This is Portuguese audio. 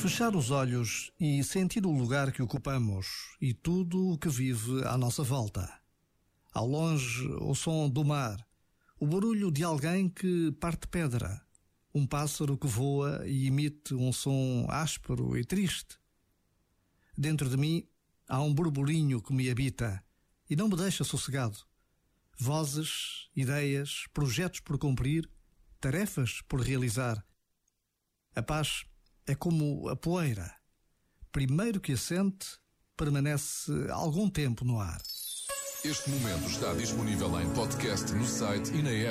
Fechar os olhos e sentir o lugar que ocupamos e tudo o que vive à nossa volta. Ao longe, o som do mar, o barulho de alguém que parte pedra, um pássaro que voa e emite um som áspero e triste. Dentro de mim há um burburinho que me habita e não me deixa sossegado. Vozes, ideias, projetos por cumprir, tarefas por realizar. A paz é como a poeira. Primeiro que assente, permanece algum tempo no ar. Este momento está disponível em podcast no site e na app.